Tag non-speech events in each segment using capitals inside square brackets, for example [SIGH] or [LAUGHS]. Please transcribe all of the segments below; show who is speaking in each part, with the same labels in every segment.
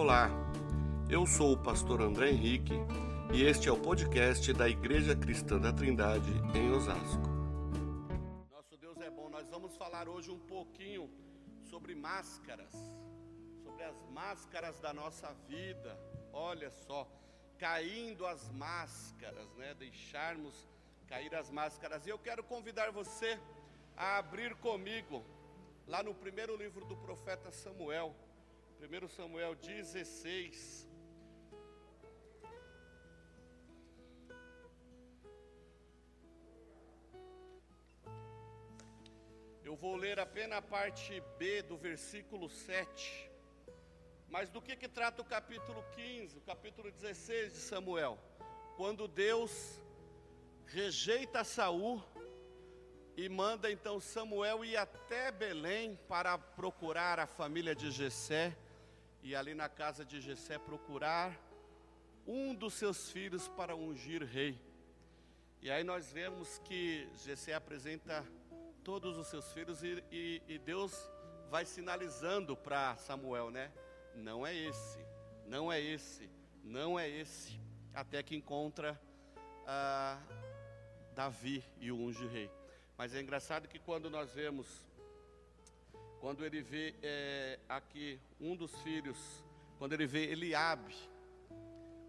Speaker 1: Olá, eu sou o pastor André Henrique e este é o podcast da Igreja Cristã da Trindade em Osasco.
Speaker 2: Nosso Deus é bom. Nós vamos falar hoje um pouquinho sobre máscaras, sobre as máscaras da nossa vida. Olha só, caindo as máscaras, né? Deixarmos cair as máscaras. E eu quero convidar você a abrir comigo lá no primeiro livro do profeta Samuel, 1 Samuel 16. Eu vou ler apenas a parte B do versículo 7. Mas do que, que trata o capítulo 15, o capítulo 16 de Samuel? Quando Deus rejeita Saul e manda então Samuel ir até Belém para procurar a família de Jessé e ali na casa de Jessé procurar um dos seus filhos para ungir rei. E aí nós vemos que Jessé apresenta todos os seus filhos e, e, e Deus vai sinalizando para Samuel, né? Não é esse, não é esse, não é esse, até que encontra ah, Davi e o unge rei. Mas é engraçado que quando nós vemos, quando ele vê é, aqui um dos filhos, quando ele vê Eliabe,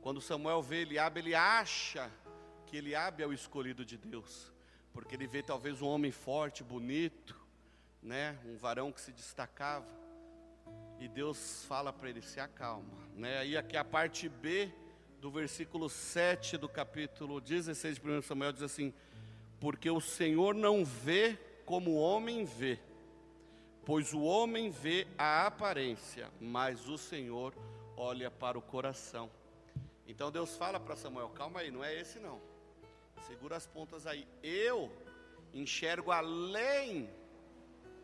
Speaker 2: quando Samuel vê Eliabe, ele acha que Eliabe é o escolhido de Deus, porque ele vê talvez um homem forte, bonito, né, um varão que se destacava, e Deus fala para ele: se acalma, né? Aí aqui a parte B do versículo 7 do capítulo 16 de 1 Samuel diz assim: porque o Senhor não vê como o homem vê, pois o homem vê a aparência, mas o Senhor olha para o coração. Então Deus fala para Samuel: calma aí, não é esse não, segura as pontas aí, eu enxergo além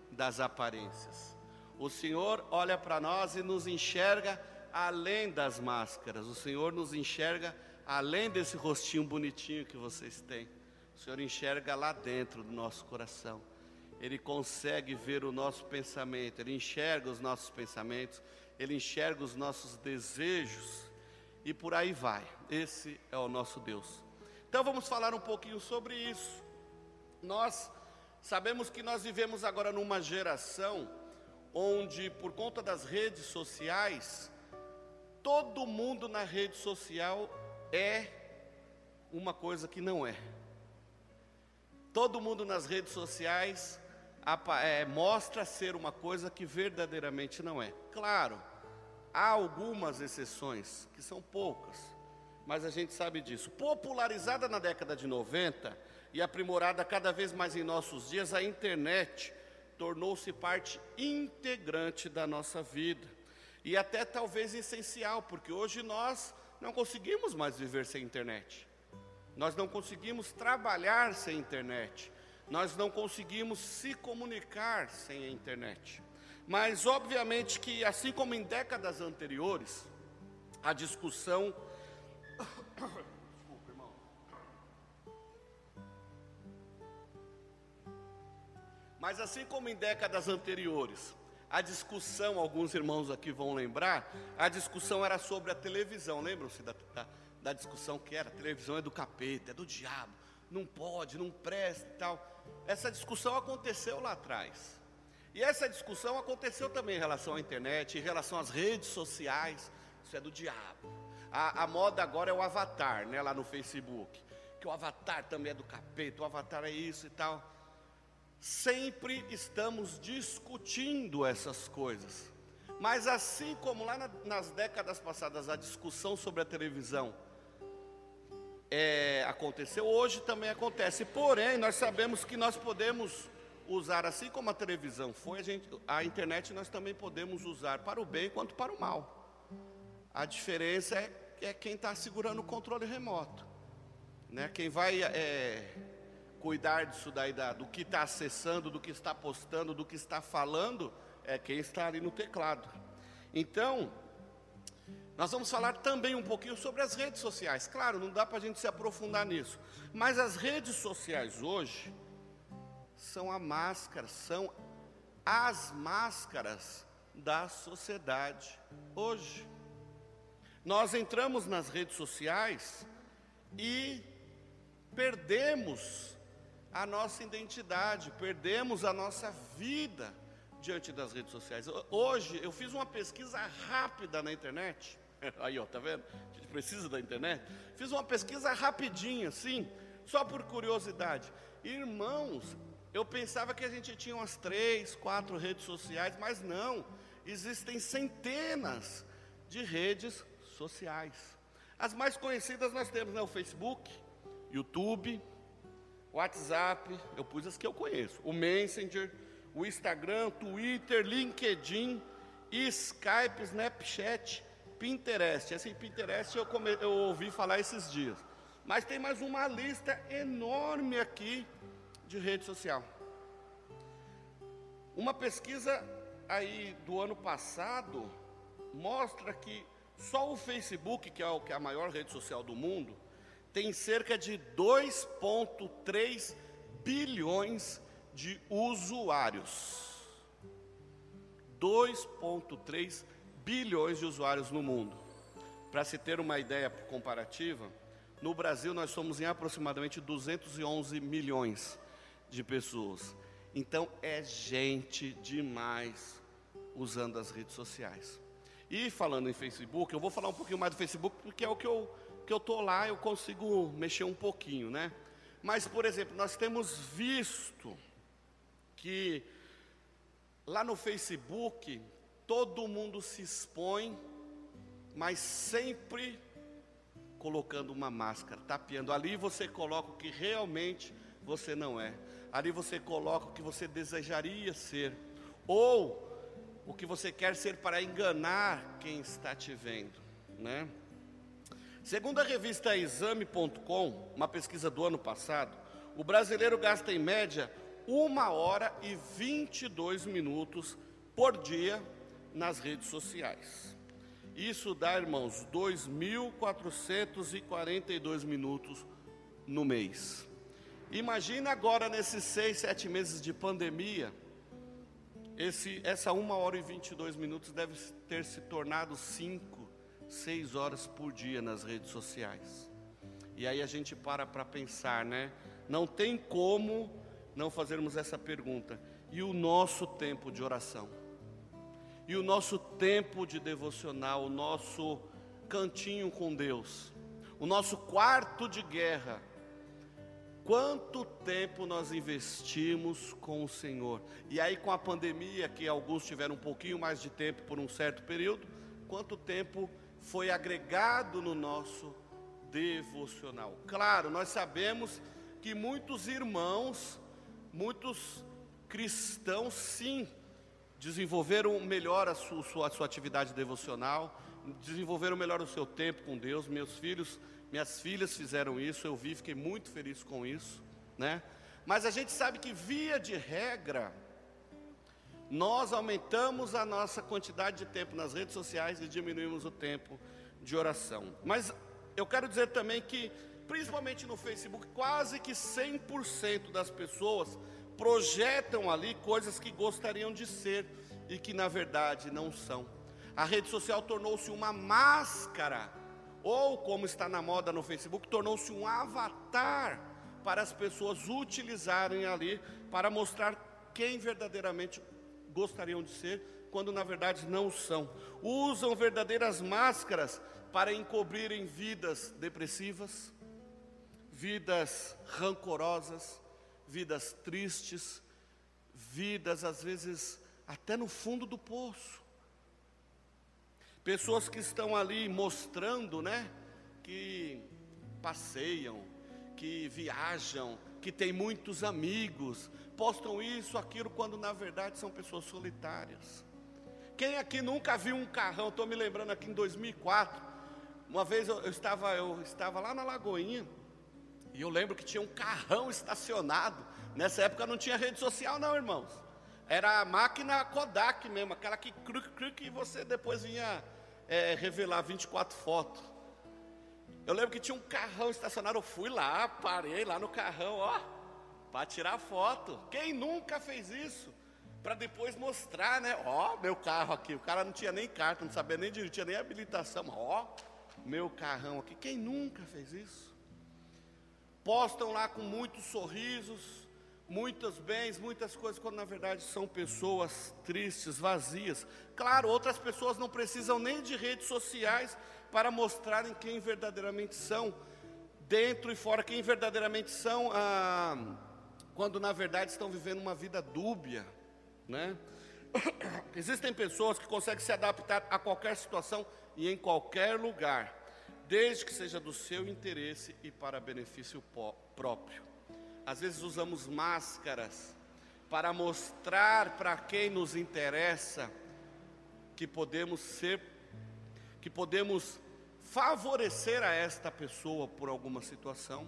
Speaker 2: das aparências. O Senhor olha para nós e nos enxerga além das máscaras, o Senhor nos enxerga além desse rostinho bonitinho que vocês têm. O Senhor enxerga lá dentro do nosso coração. Ele consegue ver o nosso pensamento, ele enxerga os nossos pensamentos, ele enxerga os nossos desejos e por aí vai. Esse é o nosso Deus. Então vamos falar um pouquinho sobre isso. Nós sabemos que nós vivemos agora numa geração onde, por conta das redes sociais, todo mundo na rede social é uma coisa que não é. Todo mundo nas redes sociais é, mostra ser uma coisa que verdadeiramente não é. Claro, há algumas exceções, que são poucas, mas a gente sabe disso. Popularizada na década de 90 e aprimorada cada vez mais em nossos dias, a internet tornou-se parte integrante da nossa vida e até talvez essencial, porque hoje nós não conseguimos mais viver sem internet. Nós não conseguimos trabalhar sem internet. Nós não conseguimos se comunicar sem a internet. Mas, obviamente, que assim como em décadas anteriores, a discussão. [COUGHS] Desculpa, irmão. Mas, assim como em décadas anteriores, a discussão, alguns irmãos aqui vão lembrar, a discussão era sobre a televisão. Lembram-se da, da da discussão que era: televisão é do capeta, é do diabo, não pode, não presta e tal. Essa discussão aconteceu lá atrás. E essa discussão aconteceu também em relação à internet, em relação às redes sociais. Isso é do diabo. A, a moda agora é o avatar, né, lá no Facebook. Que o avatar também é do capeta, o avatar é isso e tal. Sempre estamos discutindo essas coisas. Mas assim como lá na, nas décadas passadas a discussão sobre a televisão é, aconteceu, hoje também acontece. Porém, nós sabemos que nós podemos usar, assim como a televisão foi, a, gente, a internet nós também podemos usar para o bem quanto para o mal. A diferença é, é quem está segurando o controle remoto. Né? Quem vai é, cuidar disso daí, da, do que está acessando, do que está postando, do que está falando, é quem está ali no teclado. Então, nós vamos falar também um pouquinho sobre as redes sociais. Claro, não dá para a gente se aprofundar nisso. Mas as redes sociais hoje são a máscara, são as máscaras da sociedade hoje. Nós entramos nas redes sociais e perdemos a nossa identidade, perdemos a nossa vida diante das redes sociais. Hoje eu fiz uma pesquisa rápida na internet. [LAUGHS] Aí, ó, tá vendo? A gente precisa da internet. Fiz uma pesquisa rapidinha, assim, só por curiosidade. Irmãos, eu pensava que a gente tinha umas três, quatro redes sociais, mas não. Existem centenas de redes sociais. As mais conhecidas nós temos, né? O Facebook, YouTube, WhatsApp, eu pus as que eu conheço. O Messenger, o Instagram, Twitter, LinkedIn, Skype, Snapchat, Pinterest. Esse Pinterest eu, come, eu ouvi falar esses dias. Mas tem mais uma lista enorme aqui de rede social. Uma pesquisa aí do ano passado mostra que só o Facebook, que é, é a maior rede social do mundo, tem cerca de 2,3 bilhões de usuários. 2,3 bilhões de usuários no mundo. Para se ter uma ideia comparativa, no Brasil nós somos em aproximadamente 211 milhões de pessoas. Então é gente demais usando as redes sociais. E falando em Facebook, eu vou falar um pouquinho mais do Facebook porque é o que eu que eu estou lá, eu consigo mexer um pouquinho, né? Mas, por exemplo, nós temos visto que lá no Facebook todo mundo se expõe, mas sempre colocando uma máscara, tapeando. Ali você coloca o que realmente você não é. Ali você coloca o que você desejaria ser, ou o que você quer ser para enganar quem está te vendo, né? Segundo a revista Exame.com, uma pesquisa do ano passado, o brasileiro gasta em média uma hora e 22 minutos por dia nas redes sociais. Isso dá, irmãos, 2.442 minutos no mês. Imagina agora nesses seis, sete meses de pandemia, esse, essa uma hora e 22 minutos deve ter se tornado cinco seis horas por dia nas redes sociais. E aí a gente para para pensar, né? Não tem como não fazermos essa pergunta. E o nosso tempo de oração? E o nosso tempo de devocional, o nosso cantinho com Deus, o nosso quarto de guerra. Quanto tempo nós investimos com o Senhor? E aí, com a pandemia, que alguns tiveram um pouquinho mais de tempo por um certo período, quanto tempo foi agregado no nosso devocional. Claro, nós sabemos que muitos irmãos, muitos cristãos, sim, desenvolveram melhor a sua, a sua atividade devocional, desenvolveram melhor o seu tempo com Deus. Meus filhos, minhas filhas fizeram isso, eu vi, fiquei muito feliz com isso, né? Mas a gente sabe que, via de regra, nós aumentamos a nossa quantidade de tempo nas redes sociais e diminuímos o tempo de oração. Mas eu quero dizer também que, principalmente no Facebook, quase que 100% das pessoas projetam ali coisas que gostariam de ser e que na verdade não são. A rede social tornou-se uma máscara, ou como está na moda no Facebook, tornou-se um avatar para as pessoas utilizarem ali para mostrar quem verdadeiramente gostariam de ser, quando na verdade não são. Usam verdadeiras máscaras para encobrirem vidas depressivas, vidas rancorosas, vidas tristes, vidas às vezes até no fundo do poço. Pessoas que estão ali mostrando, né, que passeiam, que viajam, que têm muitos amigos, postam isso, aquilo, quando na verdade são pessoas solitárias. Quem aqui nunca viu um carrão? Estou me lembrando aqui em 2004. Uma vez eu, eu, estava, eu estava lá na Lagoinha e eu lembro que tinha um carrão estacionado. Nessa época não tinha rede social, não, irmãos. Era a máquina Kodak mesmo, aquela que cruc, cruc e você depois vinha é, revelar 24 fotos. Eu lembro que tinha um carrão estacionado. Eu fui lá, parei lá no carrão, ó para tirar foto. Quem nunca fez isso? Para depois mostrar, né? Ó, meu carro aqui. O cara não tinha nem carta, não sabia nem dirigir, tinha nem habilitação. Ó, meu carrão aqui. Quem nunca fez isso? Postam lá com muitos sorrisos, muitos bens, muitas coisas, quando na verdade são pessoas tristes, vazias. Claro, outras pessoas não precisam nem de redes sociais para mostrarem quem verdadeiramente são, dentro e fora, quem verdadeiramente são, ah, quando na verdade estão vivendo uma vida dúbia, né? [COUGHS] Existem pessoas que conseguem se adaptar a qualquer situação e em qualquer lugar, desde que seja do seu interesse e para benefício próprio. Às vezes usamos máscaras para mostrar para quem nos interessa que podemos ser, que podemos favorecer a esta pessoa por alguma situação,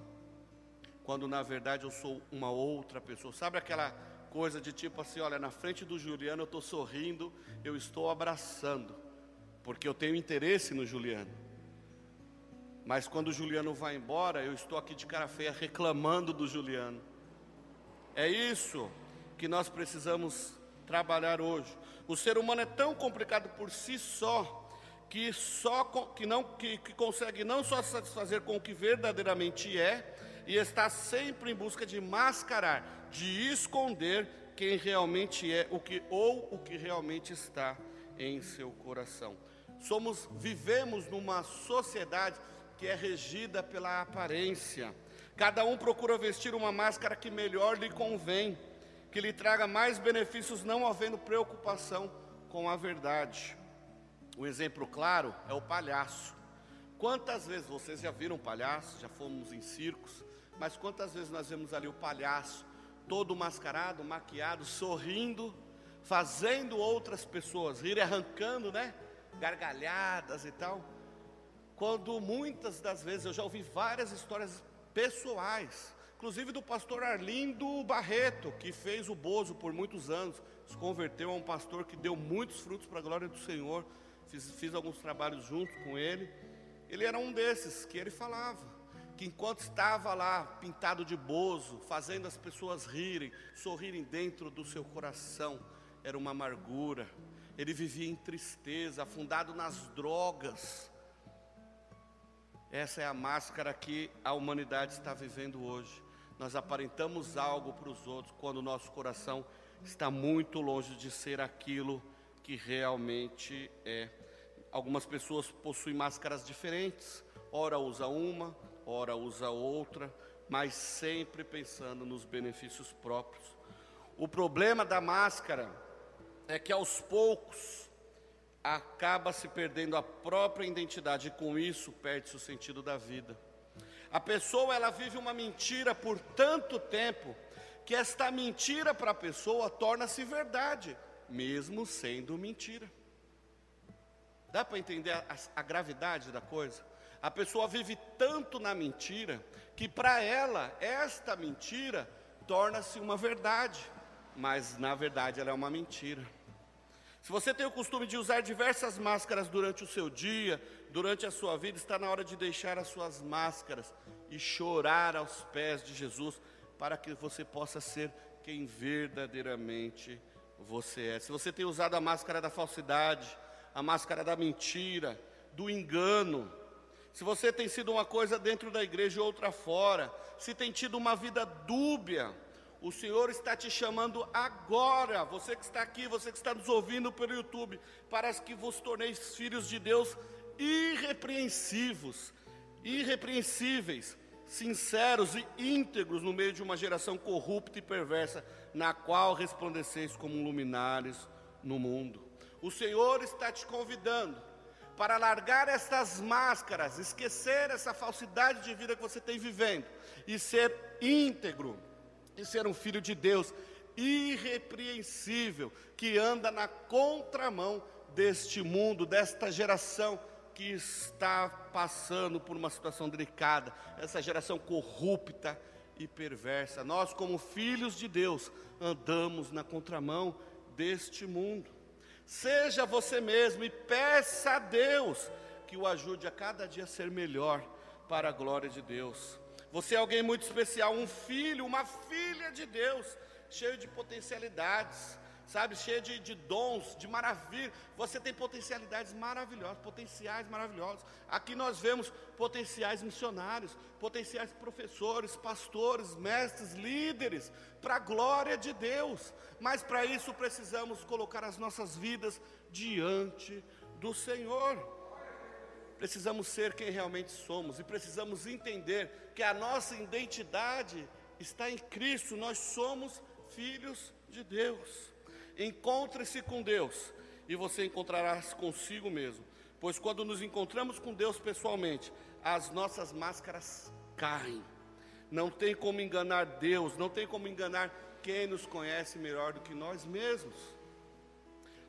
Speaker 2: quando na verdade eu sou uma outra pessoa. Sabe aquela coisa de tipo assim, olha, na frente do Juliano eu estou sorrindo, eu estou abraçando, porque eu tenho interesse no Juliano. Mas quando o Juliano vai embora, eu estou aqui de cara feia reclamando do Juliano. É isso que nós precisamos trabalhar hoje. O ser humano é tão complicado por si só que só que não que, que consegue não só satisfazer com o que verdadeiramente é e está sempre em busca de mascarar, de esconder quem realmente é o que ou o que realmente está em seu coração. Somos vivemos numa sociedade que é regida pela aparência. Cada um procura vestir uma máscara que melhor lhe convém, que lhe traga mais benefícios, não havendo preocupação com a verdade. Um exemplo claro é o palhaço. Quantas vezes vocês já viram palhaço? Já fomos em circos, mas quantas vezes nós vemos ali o palhaço todo mascarado, maquiado, sorrindo, fazendo outras pessoas rir, arrancando, né? Gargalhadas e tal. Quando muitas das vezes eu já ouvi várias histórias pessoais, inclusive do pastor Arlindo Barreto, que fez o Bozo por muitos anos, se converteu a um pastor que deu muitos frutos para a glória do Senhor fiz, fiz alguns trabalhos junto com ele. Ele era um desses que ele falava que enquanto estava lá pintado de bozo, fazendo as pessoas rirem, sorrirem dentro do seu coração, era uma amargura. Ele vivia em tristeza, afundado nas drogas. Essa é a máscara que a humanidade está vivendo hoje. Nós aparentamos algo para os outros quando o nosso coração está muito longe de ser aquilo que realmente é. Algumas pessoas possuem máscaras diferentes, ora usa uma, ora usa outra, mas sempre pensando nos benefícios próprios. O problema da máscara é que aos poucos acaba se perdendo a própria identidade e com isso perde-se o sentido da vida. A pessoa ela vive uma mentira por tanto tempo que esta mentira para a pessoa torna-se verdade mesmo sendo mentira. Dá para entender a, a, gravidade da coisa? A pessoa vive tanto na mentira que para ela esta mentira torna-se uma verdade, mas na verdade ela é uma mentira. Se você tem o costume de usar diversas máscaras durante o seu dia, durante a sua vida, está na hora de deixar as suas máscaras e chorar aos pés de Jesus, para que você possa ser quem verdadeiramente você é. Se você tem usado a máscara da falsidade, a máscara da mentira, do engano, se você tem sido uma coisa dentro da igreja e outra fora, se tem tido uma vida dúbia, o Senhor está te chamando agora, você que está aqui, você que está nos ouvindo pelo YouTube, para que vos torneis filhos de Deus irrepreensivos, irrepreensíveis, sinceros e íntegros no meio de uma geração corrupta e perversa, na qual resplandeceis como luminares no mundo. O Senhor está te convidando para largar estas máscaras, esquecer essa falsidade de vida que você tem vivendo e ser íntegro, e ser um filho de Deus irrepreensível, que anda na contramão deste mundo, desta geração que está passando por uma situação delicada, essa geração corrupta e perversa. Nós, como filhos de Deus, andamos na contramão deste mundo. Seja você mesmo e peça a Deus que o ajude a cada dia a ser melhor para a glória de Deus. Você é alguém muito especial, um filho, uma filha de Deus, cheio de potencialidades. sabe, cheia de, de dons, de maravilha. Você tem potencialidades maravilhosas, potenciais maravilhosos. Aqui nós vemos potenciais missionários, potenciais professores, pastores, mestres, líderes, para a glória de Deus. Mas para isso precisamos colocar as nossas vidas diante do Senhor. Precisamos ser quem realmente somos e precisamos entender que a nossa identidade está em Cristo, nós somos filhos de Deus. Encontre-se com Deus e você encontrará consigo mesmo, pois quando nos encontramos com Deus pessoalmente, as nossas máscaras caem. Não tem como enganar Deus, não tem como enganar quem nos conhece melhor do que nós mesmos.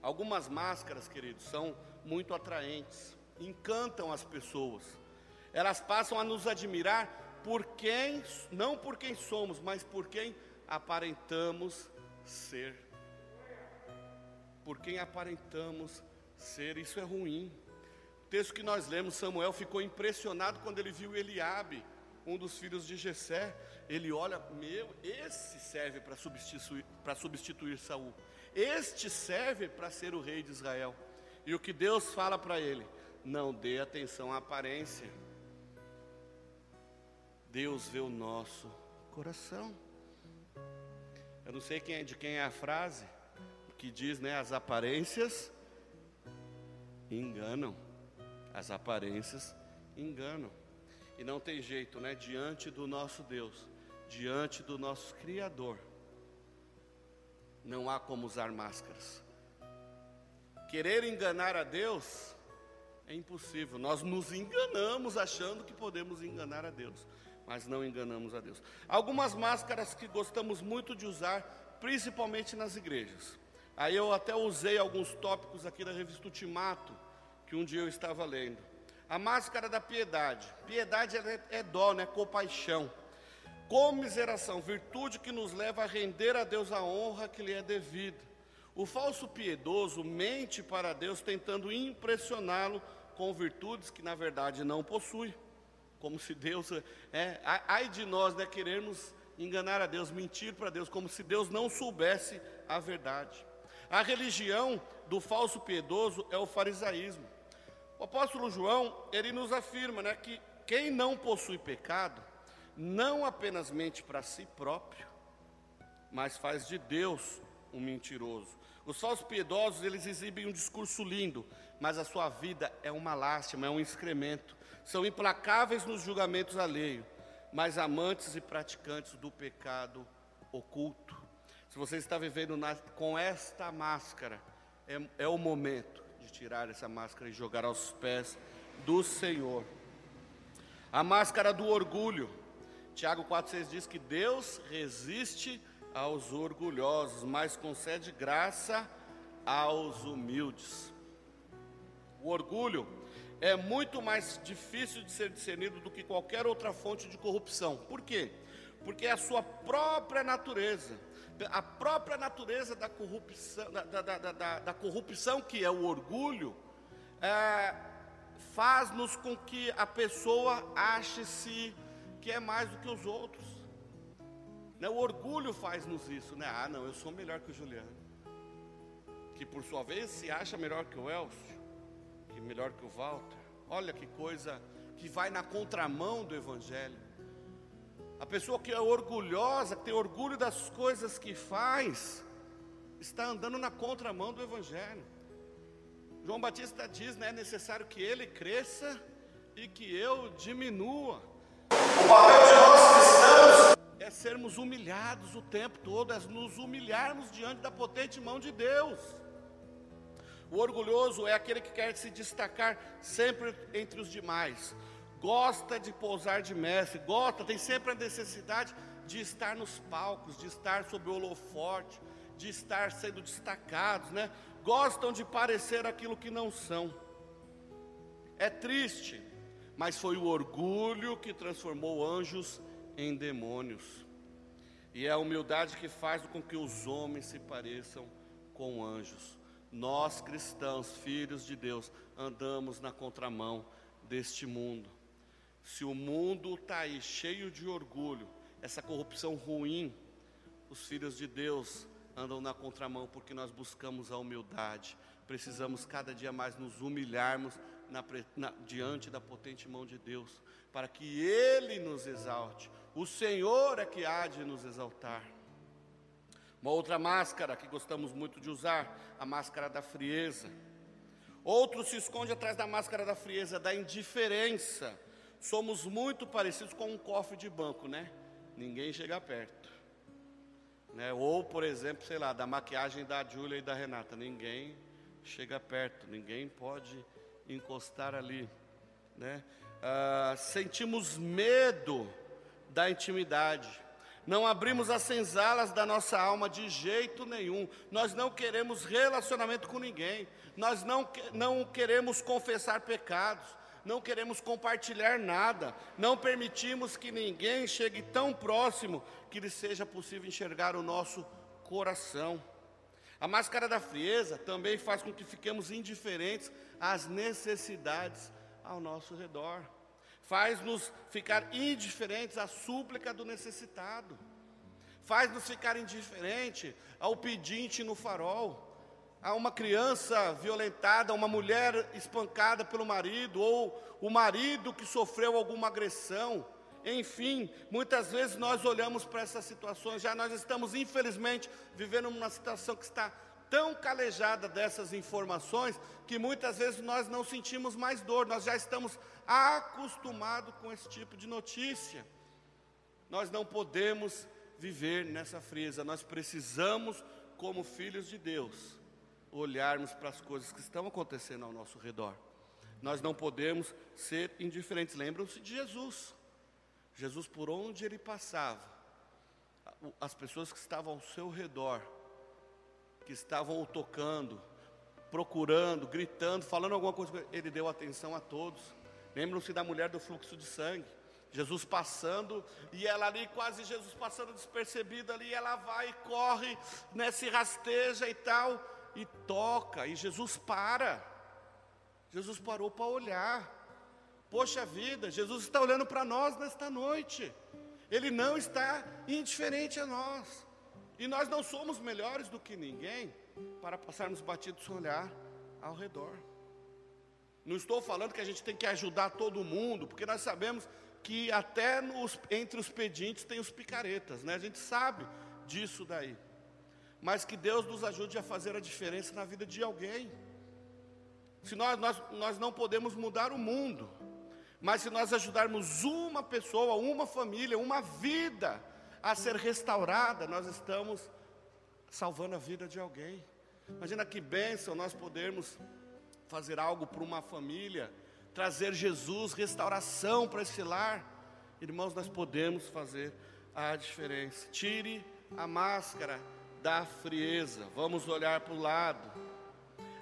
Speaker 2: Algumas máscaras, queridos, são muito atraentes, encantam as pessoas. Elas passam a nos admirar por quem, não por quem somos, mas por quem aparentamos ser. Por quem aparentamos ser, isso é ruim. O texto que nós lemos, Samuel ficou impressionado quando ele viu Eliabe, um dos filhos de Jessé. Ele olha, meu, esse serve para substituir, para substituir Saul. Este serve para ser o rei de Israel. E o que Deus fala para ele? Não dê atenção à aparência. Deus vê o nosso coração. Eu não sei quem é, de quem é a frase que diz, né? As aparências enganam. As aparências enganam. E não tem jeito, né? Diante do nosso Deus, diante do nosso Criador, não há como usar máscaras. Querer enganar a Deus é impossível. Nós nos enganamos achando que podemos enganar a Deus mas não enganamos a Deus. Algumas máscaras que gostamos muito de usar, principalmente nas igrejas. Aí eu até usei alguns tópicos aqui da revista Ultimato, que um dia eu estava lendo. A máscara da piedade. Piedade é, é dó, né? Compaixão. Comiseração, virtude que nos leva a render a Deus a honra que lhe é devida. O falso piedoso mente para Deus tentando impressioná-lo com virtudes que na verdade não possui como se Deus, é, ai de nós, né, queremos enganar a Deus, mentir para Deus, como se Deus não soubesse a verdade. A religião do falso piedoso é o farisaísmo. O apóstolo João, ele nos afirma, né, que quem não possui pecado, não apenas mente para si próprio, mas faz de Deus um mentiroso. Os falsos piedosos, eles exibem um discurso lindo, mas a sua vida é uma lástima, é um excremento são implacáveis nos julgamentos alheios, mas amantes e praticantes do pecado oculto. Se você está vivendo na, com esta máscara, é, é o momento de tirar essa máscara e jogar aos pés do Senhor. A máscara do orgulho. Tiago 4,6 diz que Deus resiste aos orgulhosos, mas concede graça aos humildes. O orgulho é muito mais difícil de ser discernido do que qualquer outra fonte de corrupção. Por quê? Porque é a sua própria natureza, a própria natureza da corrupção, da, da, da, da corrupção que é o orgulho, é, faz-nos com que a pessoa ache-se que é mais do que os outros. Né? O orgulho faz-nos isso, né? Ah, não, eu sou melhor que o Juliano. Que por sua vez se acha melhor que o Elcio melhor que o Walter. Olha que coisa que vai na contramão do Evangelho. A pessoa que é orgulhosa, que tem orgulho das coisas que faz, está andando na contramão do Evangelho. João Batista diz, né, é necessário que ele cresça e que eu diminua. O papel de nós cristãos é sermos humilhados o tempo todo, é nos humilharmos diante da potente mão de Deus. O orgulhoso é aquele que quer se destacar sempre entre os demais. Gosta de pousar de mestre, gosta, tem sempre a necessidade de estar nos palcos, de estar sob o holofote, de estar sendo destacados, né? Gostam de parecer aquilo que não são. É triste, mas foi o orgulho que transformou anjos em demônios. E é a humildade que faz com que os homens se pareçam com anjos. Nós cristãos, filhos de Deus, andamos na contramão deste mundo. Se o mundo está aí cheio de orgulho, essa corrupção ruim, os filhos de Deus andam na contramão porque nós buscamos a humildade. Precisamos cada dia mais nos humilharmos na, na, diante da potente mão de Deus, para que Ele nos exalte. O Senhor é que há de nos exaltar. Uma outra máscara que gostamos muito de usar, a máscara da frieza. Outro se esconde atrás da máscara da frieza, da indiferença. Somos muito parecidos com um cofre de banco, né? Ninguém chega perto. Né? Ou, por exemplo, sei lá, da maquiagem da Júlia e da Renata. Ninguém chega perto, ninguém pode encostar ali. Né? Ah, sentimos medo da intimidade. Não abrimos as senzalas da nossa alma de jeito nenhum. Nós não queremos relacionamento com ninguém. Nós não, não queremos confessar pecados. Não queremos compartilhar nada. Não permitimos que ninguém chegue tão próximo que lhe seja possível enxergar o nosso coração. A máscara da frieza também faz com que fiquemos indiferentes às necessidades ao nosso redor faz-nos ficar indiferentes à súplica do necessitado, faz-nos ficar indiferente ao pedinte no farol, a uma criança violentada, uma mulher espancada pelo marido, ou o marido que sofreu alguma agressão. Enfim, muitas vezes nós olhamos para essas situações, já nós estamos, infelizmente, vivendo uma situação que está tão calejada dessas informações que muitas vezes nós não sentimos mais dor, nós já estamos acostumados com esse tipo de notícia. Nós não podemos viver nessa frieza, nós precisamos, como filhos de Deus, olharmos para as coisas que estão acontecendo ao nosso redor. Nós não podemos ser indiferentes. Lembram-se de Jesus. Jesus, por onde ele passava, as pessoas que estavam ao seu redor, que estavam o tocando, procurando, gritando, falando alguma coisa, ele deu atenção a todos. Lembram-se da mulher do fluxo de sangue. Jesus passando, e ela ali, quase Jesus passando despercebido ali, ela vai e corre, né, se rasteja e tal, e toca, e Jesus para. Jesus parou para olhar. Poxa vida, Jesus está olhando para nós nesta noite. Ele não está indiferente a nós. E nós não somos melhores do que ninguém para passarmos batidos sem olhar ao redor. Não estou falando que a gente tem que ajudar todo mundo, porque nós sabemos que até nos, entre os pedintes tem os picaretas, né? A gente sabe disso daí. Mas que Deus nos ajude a fazer a diferença na vida de alguém. Se nós, nós, nós não podemos mudar o mundo, mas se nós ajudarmos uma pessoa, uma família, uma vida a ser restaurada, nós estamos salvando a vida de alguém. Imagina que bênção nós podermos fazer algo para uma família, trazer Jesus, restauração para esse lar. Irmãos, nós podemos fazer a diferença. Tire a máscara da frieza, vamos olhar para o lado.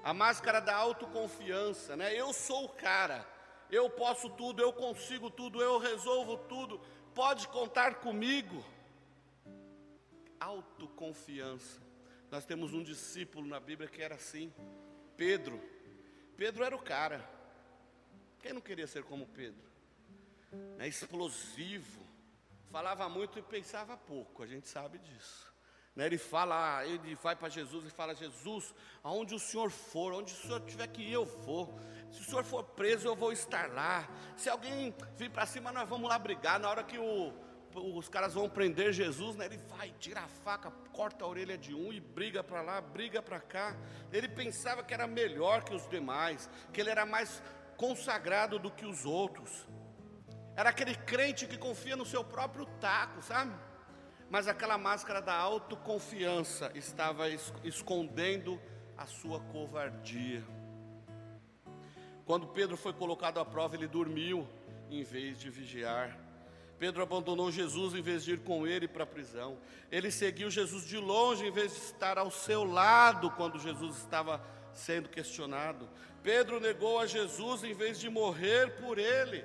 Speaker 2: A máscara da autoconfiança, né? Eu sou o cara, eu posso tudo, eu consigo tudo, eu resolvo tudo, pode contar comigo autoconfiança. Nós temos um discípulo na Bíblia que era assim, Pedro. Pedro era o cara. Quem não queria ser como Pedro? É explosivo, falava muito e pensava pouco, a gente sabe disso. Né, ele fala, ele vai para Jesus e fala: Jesus, aonde o Senhor for, onde o Senhor tiver que ir, eu vou. Se o Senhor for preso, eu vou estar lá. Se alguém vir para cima, nós vamos lá brigar. Na hora que o, os caras vão prender Jesus, né? Ele vai, tira a faca, corta a orelha de um e briga para lá, briga para cá. Ele pensava que era melhor que os demais, que ele era mais consagrado do que os outros. Era aquele crente que confia no seu próprio taco, sabe? Mas aquela máscara da autoconfiança estava escondendo a sua covardia. Quando Pedro foi colocado à prova, ele dormiu em vez de vigiar. Pedro abandonou Jesus em vez de ir com ele para a prisão. Ele seguiu Jesus de longe em vez de estar ao seu lado quando Jesus estava sendo questionado. Pedro negou a Jesus em vez de morrer por ele.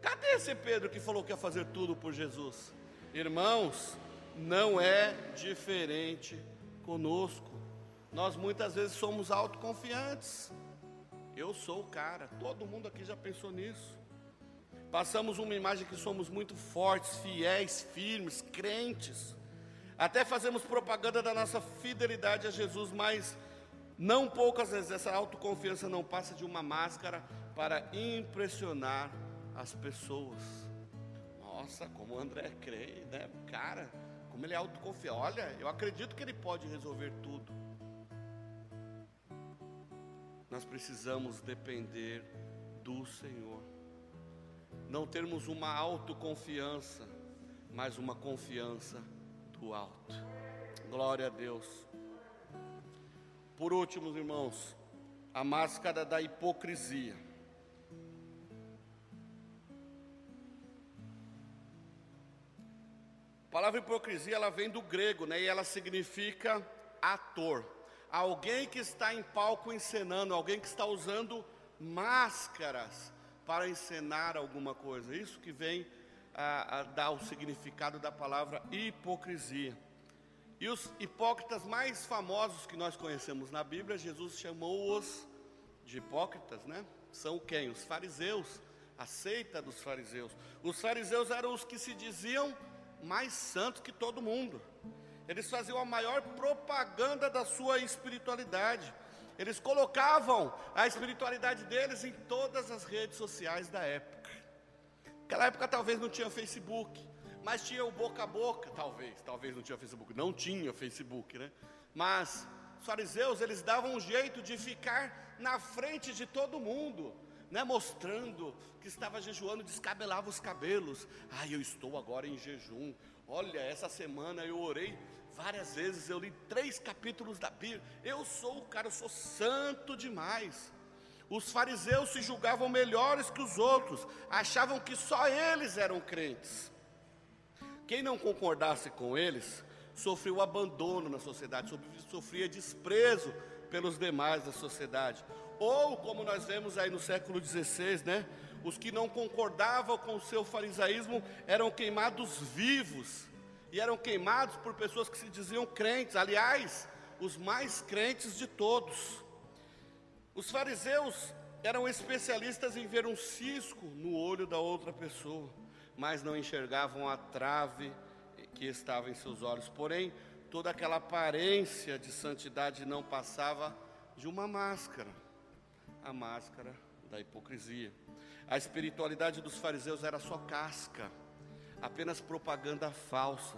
Speaker 2: Cadê esse Pedro que falou que ia fazer tudo por Jesus? Irmãos, não é diferente conosco. Nós muitas vezes somos autoconfiantes. Eu sou o cara, todo mundo aqui já pensou nisso. Passamos uma imagem que somos muito fortes, fiéis, firmes, crentes. Até fazemos propaganda da nossa fidelidade a Jesus, mas não poucas vezes essa autoconfiança não passa de uma máscara para impressionar as pessoas. Nossa, como o André crê, né? Cara, como ele é autoconfiante. Olha, eu acredito que ele pode resolver tudo. Nós precisamos depender do Senhor. Não termos uma autoconfiança, mas uma confiança do alto. Glória a Deus. Por último, irmãos, a máscara da hipocrisia. A palavra hipocrisia ela vem do grego, né? E ela significa ator. Alguém que está em palco encenando, alguém que está usando máscaras para encenar alguma coisa. Isso que vem a, a dar o significado da palavra hipocrisia. E os hipócritas mais famosos que nós conhecemos na Bíblia, Jesus chamou-os de hipócritas, né? São quem? Os fariseus, a seita dos fariseus. Os fariseus eram os que se diziam mais santos que todo mundo. Eles faziam a maior propaganda da sua espiritualidade. Eles colocavam a espiritualidade deles em todas as redes sociais da época. Naquela época talvez não tinha Facebook, mas tinha o boca a boca, talvez, talvez não tinha Facebook, não tinha Facebook, né? Mas os fariseus, eles davam um jeito de ficar na frente de todo mundo né, mostrando que estava jejuando, descabelava os cabelos. Ah, eu estou agora em jejum. Olha, essa semana eu orei várias vezes, eu li três capítulos da Bíblia. Eu sou o cara, eu sou santo demais. Os fariseus se julgavam melhores que os outros, achavam que só eles eram crentes. Quem não concordasse com eles, sofreu abandono na sociedade, sofria desprezo pelos demais da sociedade. Ou, como nós vemos aí no século XVI, né? Os que não concordavam com o seu farisaísmo eram queimados vivos. E eram queimados por pessoas que se diziam crentes. Aliás, os mais crentes de todos. Os fariseus eram especialistas em ver um cisco no olho da outra pessoa, mas não enxergavam a trave que estava em seus olhos. Porém, toda aquela aparência de santidade não passava de uma máscara a máscara da hipocrisia. A espiritualidade dos fariseus era só casca, apenas propaganda falsa.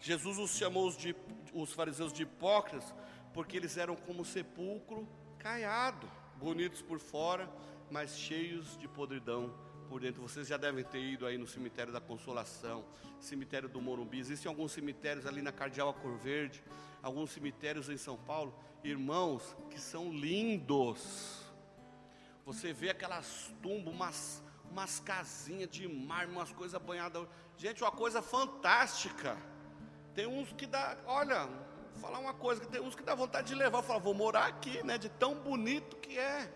Speaker 2: Jesus os chamou os, de, os fariseus de hipócritas porque eles eram como sepulcro caiado, bonitos por fora, mas cheios de podridão por dentro. Vocês já devem ter ido aí no cemitério da Consolação, cemitério do Morumbi. Existem alguns cemitérios ali na Cardeal Cor Verde, alguns cemitérios em São Paulo, irmãos, que são lindos você vê aquelas tumbas, umas, umas casinhas de mármore, umas coisas banhadas. Gente, uma coisa fantástica. Tem uns que dá, olha, vou falar uma coisa, que tem uns que dá vontade de levar. Falar, vou morar aqui, né? De tão bonito que é.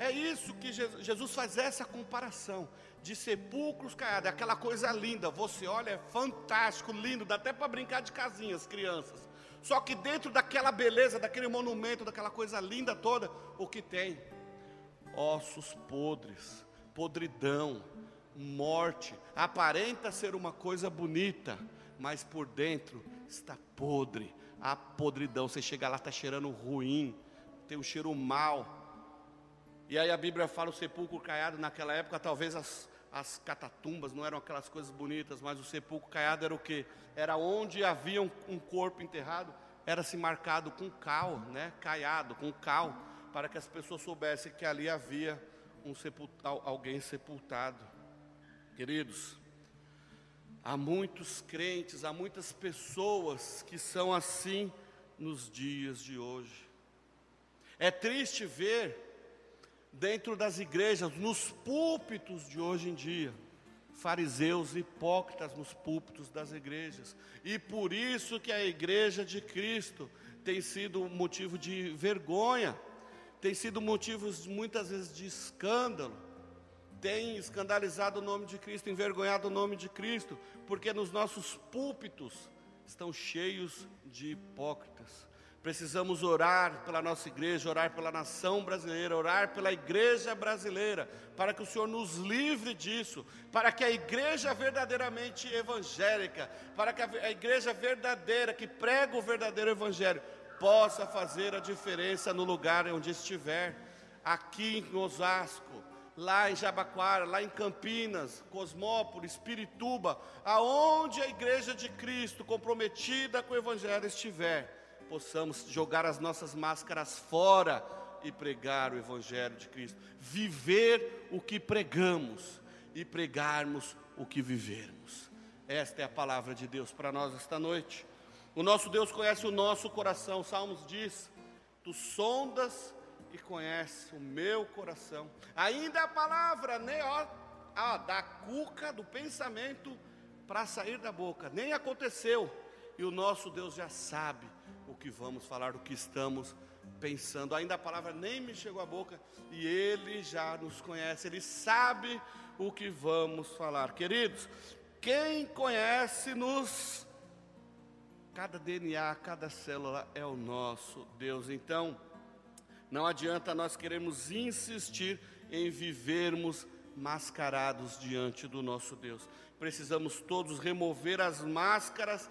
Speaker 2: É isso que Jesus, faz essa comparação de sepulcros caiados, é aquela coisa linda. Você olha, é fantástico, lindo, dá até para brincar de casinhas, crianças. Só que dentro daquela beleza, daquele monumento, daquela coisa linda toda, o que tem? Ossos podres, podridão, morte. Aparenta ser uma coisa bonita, mas por dentro está podre. A podridão, você chega lá, está cheirando ruim, tem um cheiro mal. E aí a Bíblia fala o sepulcro caiado naquela época, talvez as, as catatumbas não eram aquelas coisas bonitas, mas o sepulcro caiado era o que? Era onde havia um, um corpo enterrado, era se marcado com cal, né? Caiado, com cal, para que as pessoas soubessem que ali havia um sepult, alguém sepultado. Queridos, há muitos crentes, há muitas pessoas que são assim nos dias de hoje. É triste ver dentro das igrejas, nos púlpitos de hoje em dia, fariseus hipócritas nos púlpitos das igrejas. E por isso que a igreja de Cristo tem sido motivo de vergonha, tem sido motivo muitas vezes de escândalo, tem escandalizado o nome de Cristo, envergonhado o nome de Cristo, porque nos nossos púlpitos estão cheios de hipócritas. Precisamos orar pela nossa igreja, orar pela nação brasileira, orar pela igreja brasileira, para que o Senhor nos livre disso, para que a igreja verdadeiramente evangélica, para que a igreja verdadeira, que prega o verdadeiro evangelho, possa fazer a diferença no lugar onde estiver, aqui em Osasco, lá em Jabaquara, lá em Campinas, Cosmópolis, Pirituba, aonde a igreja de Cristo comprometida com o evangelho estiver possamos jogar as nossas máscaras fora e pregar o Evangelho de Cristo, viver o que pregamos e pregarmos o que vivermos. Esta é a palavra de Deus para nós esta noite. O nosso Deus conhece o nosso coração, Salmos diz: Tu sondas e conheces o meu coração. Ainda a palavra, nem ó, da cuca do pensamento para sair da boca, nem aconteceu, e o nosso Deus já sabe o que vamos falar, o que estamos pensando. Ainda a palavra nem me chegou à boca e Ele já nos conhece, Ele sabe o que vamos falar. Queridos, quem conhece-nos, cada DNA, cada célula é o nosso Deus. Então, não adianta nós queremos insistir em vivermos mascarados diante do nosso Deus. Precisamos todos remover as máscaras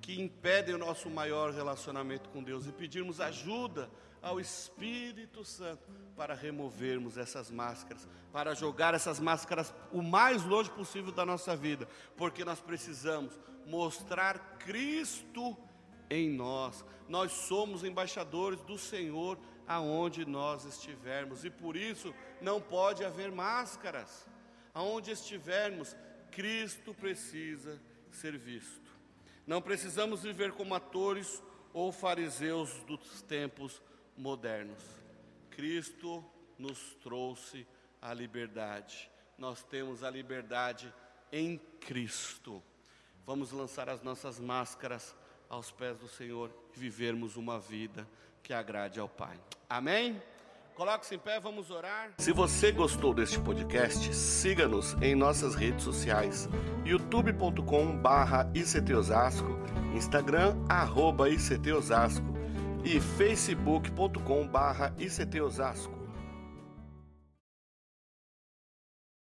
Speaker 2: que impedem o nosso maior relacionamento com Deus e pedirmos ajuda ao Espírito Santo para removermos essas máscaras, para jogar essas máscaras o mais longe possível da nossa vida, porque nós precisamos mostrar Cristo em nós. Nós somos embaixadores do Senhor aonde nós estivermos e por isso não pode haver máscaras. Aonde estivermos, Cristo precisa ser visto. Não precisamos viver como atores ou fariseus dos tempos modernos. Cristo nos trouxe a liberdade. Nós temos a liberdade em Cristo. Vamos lançar as nossas máscaras aos pés do Senhor e vivermos uma vida que agrade ao Pai. Amém? Coloque-se em pé, vamos orar.
Speaker 1: Se você gostou deste podcast, siga-nos em nossas redes sociais: youtube.com/barra ictosasco, Instagram arroba ictosasco e facebook.com/barra ictosasco.